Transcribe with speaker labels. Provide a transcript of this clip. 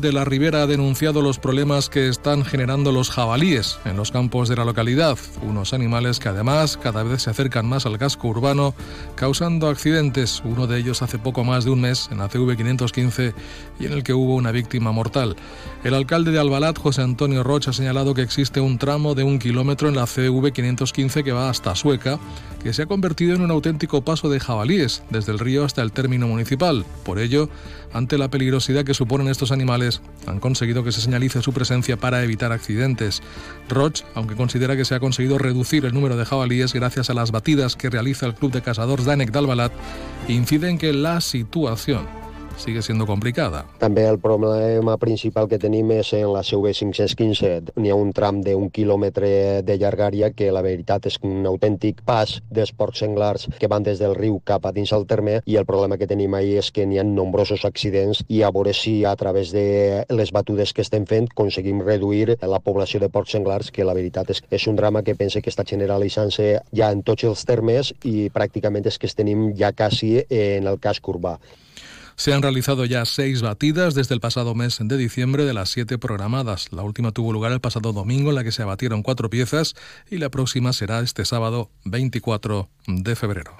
Speaker 1: de la Ribera ha denunciado los problemas que están generando los jabalíes en los campos de la localidad, unos animales que además cada vez se acercan más al casco urbano, causando accidentes, uno de ellos hace poco más de un mes en la CV 515 y en el que hubo una víctima mortal. El alcalde de Albalat, José Antonio Rocha, ha señalado que existe un tramo de un kilómetro en la CV 515 que va hasta Sueca, que se ha convertido en un auténtico paso de jabalíes desde el río hasta el término municipal. Por ello, ante la peligrosidad que suponen estos animales, han conseguido que se señalice su presencia para evitar accidentes. Roch, aunque considera que se ha conseguido reducir el número de jabalíes gracias a las batidas que realiza el Club de Cazadores Danek d'Albalat, incide en que la situación sigue siendo complicada.
Speaker 2: També el problema principal que tenim és en la CV 515. N'hi ha un tram d'un quilòmetre de llargària que la veritat és un autèntic pas dels porcs senglars que van des del riu cap a dins el terme i el problema que tenim ahir és que n'hi ha nombrosos accidents i a veure si a través de les batudes que estem fent aconseguim reduir la població de porcs senglars que la veritat és, és un drama que pense que està generalitzant-se ja en tots els termes i pràcticament és que es tenim ja quasi en el casc urbà.
Speaker 1: Se han realizado ya seis batidas desde el pasado mes de diciembre de las siete programadas. La última tuvo lugar el pasado domingo en la que se abatieron cuatro piezas y la próxima será este sábado 24 de febrero.